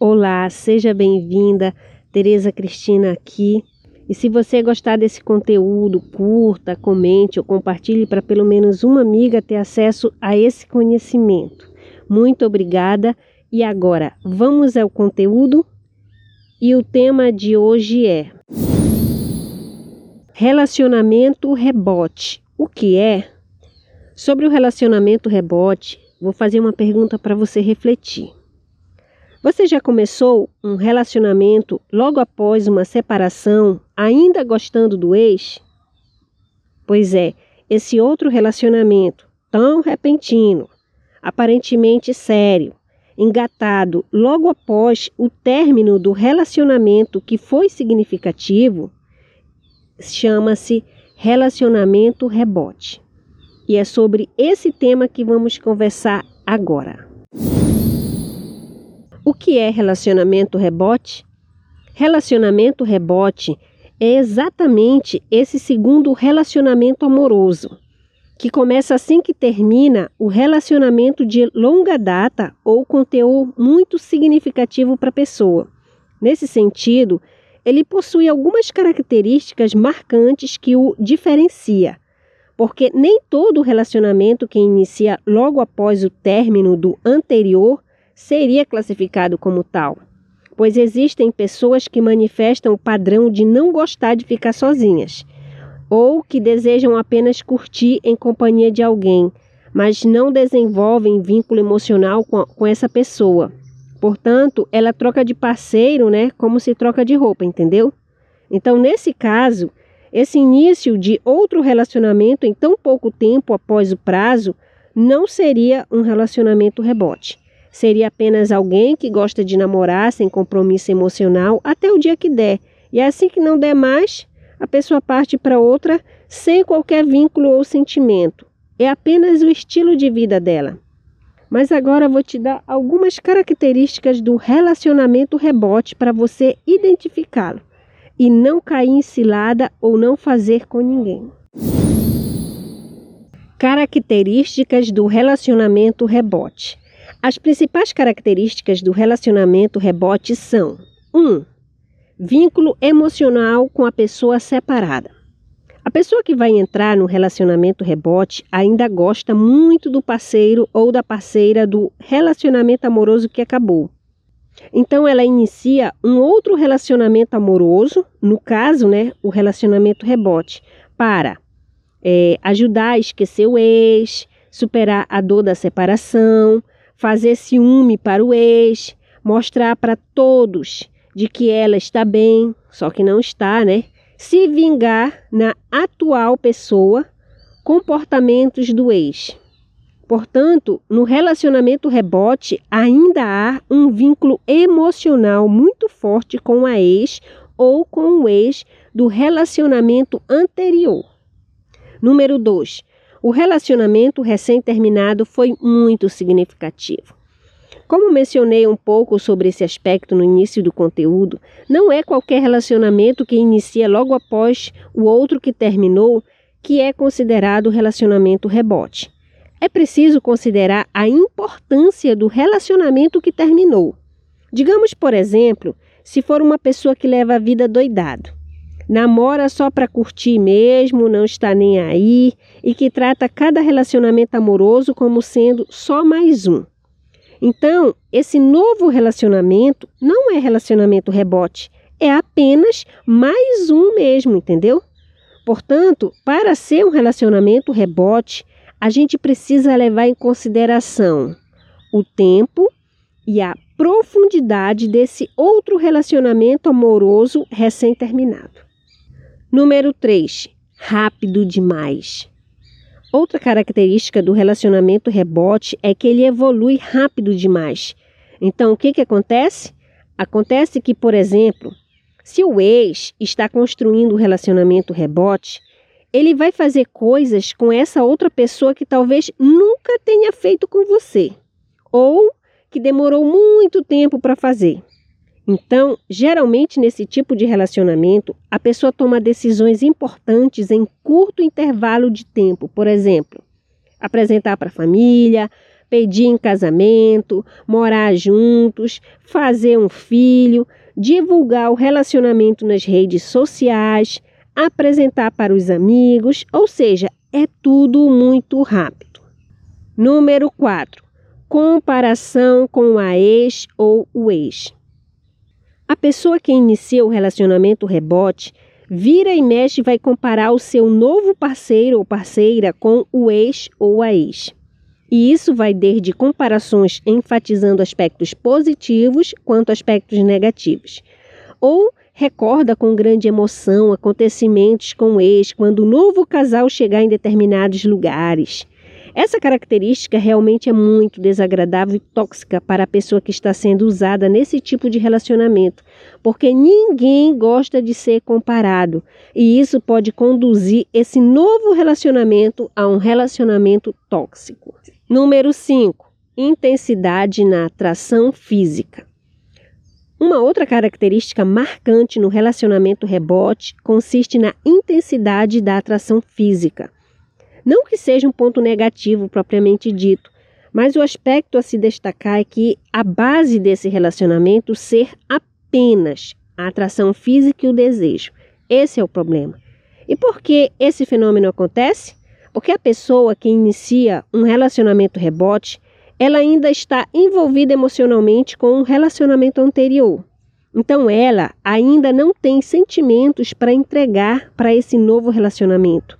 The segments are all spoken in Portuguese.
Olá, seja bem-vinda. Tereza Cristina aqui. E se você gostar desse conteúdo, curta, comente ou compartilhe para pelo menos uma amiga ter acesso a esse conhecimento. Muito obrigada. E agora, vamos ao conteúdo? E o tema de hoje é Relacionamento rebote. O que é? Sobre o relacionamento rebote, vou fazer uma pergunta para você refletir. Você já começou um relacionamento logo após uma separação, ainda gostando do ex? Pois é, esse outro relacionamento, tão repentino, aparentemente sério, engatado logo após o término do relacionamento que foi significativo, chama-se relacionamento rebote. E é sobre esse tema que vamos conversar agora. O que é relacionamento rebote? Relacionamento rebote é exatamente esse segundo relacionamento amoroso, que começa assim que termina o relacionamento de longa data ou conteúdo muito significativo para a pessoa. Nesse sentido, ele possui algumas características marcantes que o diferencia, porque nem todo relacionamento que inicia logo após o término do anterior seria classificado como tal, pois existem pessoas que manifestam o padrão de não gostar de ficar sozinhas, ou que desejam apenas curtir em companhia de alguém, mas não desenvolvem vínculo emocional com, com essa pessoa. Portanto, ela troca de parceiro, né, como se troca de roupa, entendeu? Então, nesse caso, esse início de outro relacionamento em tão pouco tempo após o prazo não seria um relacionamento rebote. Seria apenas alguém que gosta de namorar sem compromisso emocional até o dia que der. E assim que não der mais, a pessoa parte para outra sem qualquer vínculo ou sentimento. É apenas o estilo de vida dela. Mas agora vou te dar algumas características do relacionamento rebote para você identificá-lo e não cair em cilada ou não fazer com ninguém. Características do relacionamento rebote. As principais características do relacionamento rebote são: 1. Um, vínculo emocional com a pessoa separada. A pessoa que vai entrar no relacionamento rebote ainda gosta muito do parceiro ou da parceira do relacionamento amoroso que acabou. Então ela inicia um outro relacionamento amoroso, no caso, né, o relacionamento rebote, para é, ajudar a esquecer o ex, superar a dor da separação, fazer ciúme para o ex, mostrar para todos de que ela está bem, só que não está, né? Se vingar na atual pessoa, comportamentos do ex. Portanto, no relacionamento rebote ainda há um vínculo emocional muito forte com a ex ou com o ex do relacionamento anterior. Número 2. O relacionamento recém-terminado foi muito significativo. Como mencionei um pouco sobre esse aspecto no início do conteúdo, não é qualquer relacionamento que inicia logo após o outro que terminou que é considerado relacionamento rebote. É preciso considerar a importância do relacionamento que terminou. Digamos, por exemplo, se for uma pessoa que leva a vida doidado namora só para curtir mesmo, não está nem aí e que trata cada relacionamento amoroso como sendo só mais um. Então, esse novo relacionamento não é relacionamento rebote, é apenas mais um mesmo, entendeu? Portanto, para ser um relacionamento rebote, a gente precisa levar em consideração o tempo e a profundidade desse outro relacionamento amoroso recém-terminado. Número 3. Rápido demais. Outra característica do relacionamento rebote é que ele evolui rápido demais. Então, o que, que acontece? Acontece que, por exemplo, se o ex está construindo um relacionamento rebote, ele vai fazer coisas com essa outra pessoa que talvez nunca tenha feito com você, ou que demorou muito tempo para fazer. Então, geralmente nesse tipo de relacionamento, a pessoa toma decisões importantes em curto intervalo de tempo. Por exemplo, apresentar para a família, pedir em casamento, morar juntos, fazer um filho, divulgar o relacionamento nas redes sociais, apresentar para os amigos, ou seja, é tudo muito rápido. Número 4. Comparação com a ex ou o ex. A pessoa que inicia o relacionamento rebote vira e mexe vai comparar o seu novo parceiro ou parceira com o ex ou a ex. E isso vai desde comparações enfatizando aspectos positivos quanto aspectos negativos. Ou recorda com grande emoção acontecimentos com o ex quando o novo casal chegar em determinados lugares. Essa característica realmente é muito desagradável e tóxica para a pessoa que está sendo usada nesse tipo de relacionamento, porque ninguém gosta de ser comparado, e isso pode conduzir esse novo relacionamento a um relacionamento tóxico. Número 5. Intensidade na atração física. Uma outra característica marcante no relacionamento rebote consiste na intensidade da atração física. Não que seja um ponto negativo propriamente dito, mas o aspecto a se destacar é que a base desse relacionamento ser apenas a atração física e o desejo. Esse é o problema. E por que esse fenômeno acontece? Porque a pessoa que inicia um relacionamento rebote, ela ainda está envolvida emocionalmente com um relacionamento anterior. Então ela ainda não tem sentimentos para entregar para esse novo relacionamento.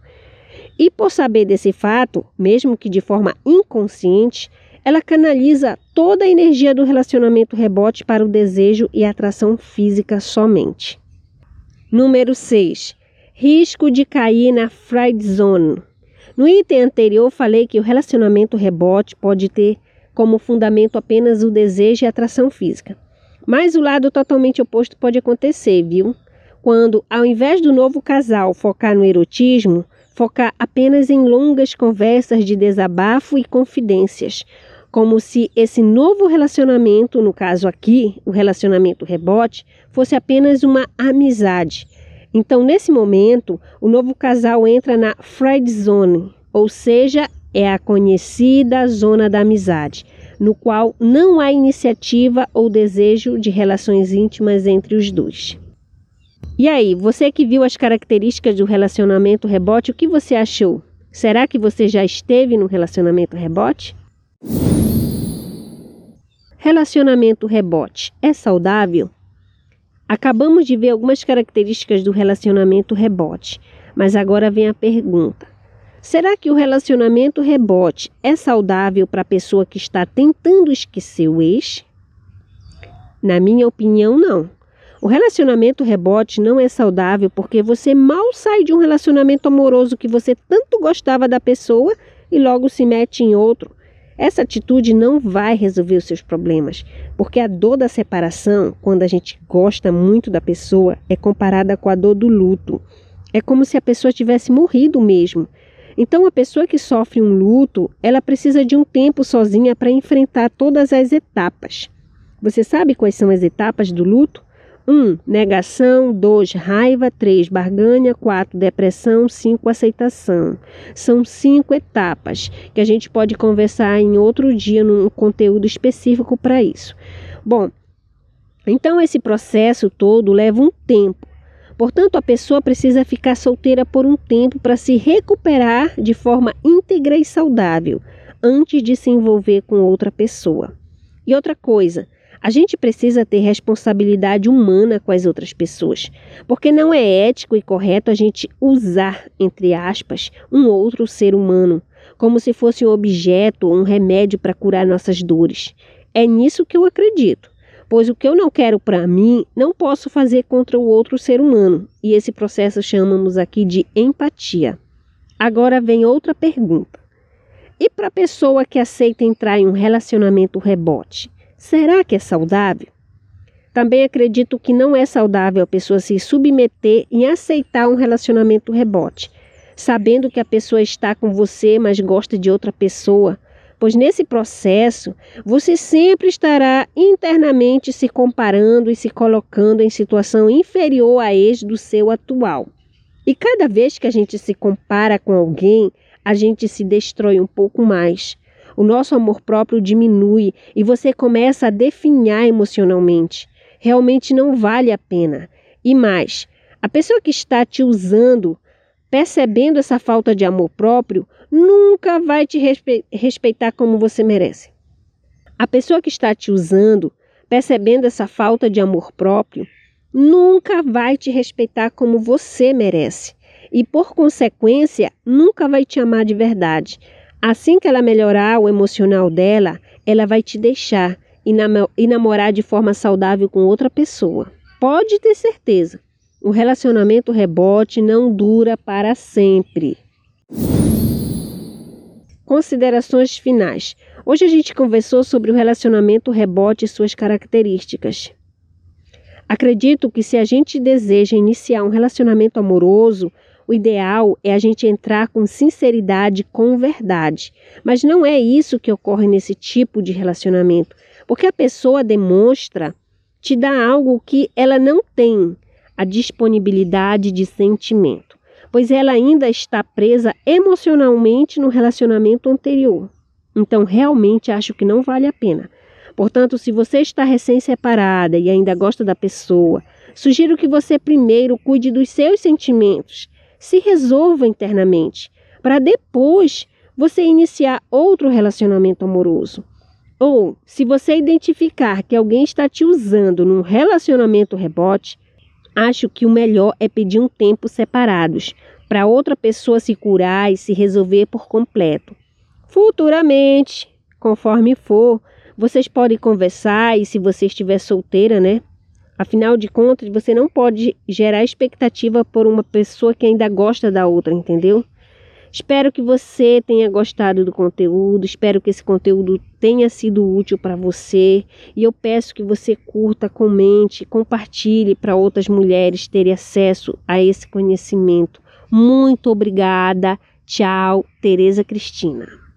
E por saber desse fato, mesmo que de forma inconsciente, ela canaliza toda a energia do relacionamento rebote para o desejo e atração física somente. Número 6. Risco de cair na friend zone. No item anterior, falei que o relacionamento rebote pode ter como fundamento apenas o desejo e atração física. Mas o lado totalmente oposto pode acontecer, viu? Quando, ao invés do novo casal focar no erotismo, focar apenas em longas conversas de desabafo e confidências, como se esse novo relacionamento, no caso aqui, o relacionamento rebote, fosse apenas uma amizade então, nesse momento, o novo casal entra na friend zone, ou seja, é a conhecida zona da amizade, no qual não há iniciativa ou desejo de relações íntimas entre os dois. E aí, você que viu as características do relacionamento rebote, o que você achou? Será que você já esteve no relacionamento rebote? Relacionamento rebote é saudável? Acabamos de ver algumas características do relacionamento rebote, mas agora vem a pergunta: será que o relacionamento rebote é saudável para a pessoa que está tentando esquecer o ex? Na minha opinião, não. O relacionamento rebote não é saudável porque você mal sai de um relacionamento amoroso que você tanto gostava da pessoa e logo se mete em outro. Essa atitude não vai resolver os seus problemas, porque a dor da separação, quando a gente gosta muito da pessoa, é comparada com a dor do luto. É como se a pessoa tivesse morrido mesmo. Então, a pessoa que sofre um luto, ela precisa de um tempo sozinha para enfrentar todas as etapas. Você sabe quais são as etapas do luto? 1. Um, negação. 2. Raiva. 3. Barganha. 4. Depressão. 5. Aceitação. São cinco etapas que a gente pode conversar em outro dia num conteúdo específico para isso. Bom, então esse processo todo leva um tempo. Portanto, a pessoa precisa ficar solteira por um tempo para se recuperar de forma íntegra e saudável antes de se envolver com outra pessoa. E outra coisa, a gente precisa ter responsabilidade humana com as outras pessoas, porque não é ético e correto a gente usar, entre aspas, um outro ser humano como se fosse um objeto ou um remédio para curar nossas dores. É nisso que eu acredito, pois o que eu não quero para mim, não posso fazer contra o outro ser humano, e esse processo chamamos aqui de empatia. Agora vem outra pergunta. E para a pessoa que aceita entrar em um relacionamento rebote? Será que é saudável? Também acredito que não é saudável a pessoa se submeter e aceitar um relacionamento rebote, sabendo que a pessoa está com você, mas gosta de outra pessoa, pois nesse processo você sempre estará internamente se comparando e se colocando em situação inferior à ex do seu atual. E cada vez que a gente se compara com alguém, a gente se destrói um pouco mais o nosso amor próprio diminui e você começa a definhar emocionalmente. Realmente não vale a pena. E mais, a pessoa que está te usando, percebendo essa falta de amor próprio, nunca vai te respe respeitar como você merece. A pessoa que está te usando, percebendo essa falta de amor próprio, nunca vai te respeitar como você merece e, por consequência, nunca vai te amar de verdade. Assim que ela melhorar o emocional dela, ela vai te deixar e namorar de forma saudável com outra pessoa. Pode ter certeza, o relacionamento rebote não dura para sempre. Considerações finais. Hoje a gente conversou sobre o relacionamento rebote e suas características. Acredito que se a gente deseja iniciar um relacionamento amoroso, o ideal é a gente entrar com sinceridade, com verdade. Mas não é isso que ocorre nesse tipo de relacionamento, porque a pessoa demonstra, te dá algo que ela não tem, a disponibilidade de sentimento, pois ela ainda está presa emocionalmente no relacionamento anterior. Então, realmente acho que não vale a pena. Portanto, se você está recém-separada e ainda gosta da pessoa, sugiro que você primeiro cuide dos seus sentimentos, se resolva internamente, para depois você iniciar outro relacionamento amoroso. Ou, se você identificar que alguém está te usando num relacionamento rebote, acho que o melhor é pedir um tempo separados para outra pessoa se curar e se resolver por completo. Futuramente, conforme for, vocês podem conversar e se você estiver solteira, né? Afinal de contas, você não pode gerar expectativa por uma pessoa que ainda gosta da outra, entendeu? Espero que você tenha gostado do conteúdo, espero que esse conteúdo tenha sido útil para você e eu peço que você curta, comente, compartilhe para outras mulheres terem acesso a esse conhecimento. Muito obrigada. Tchau, Tereza Cristina.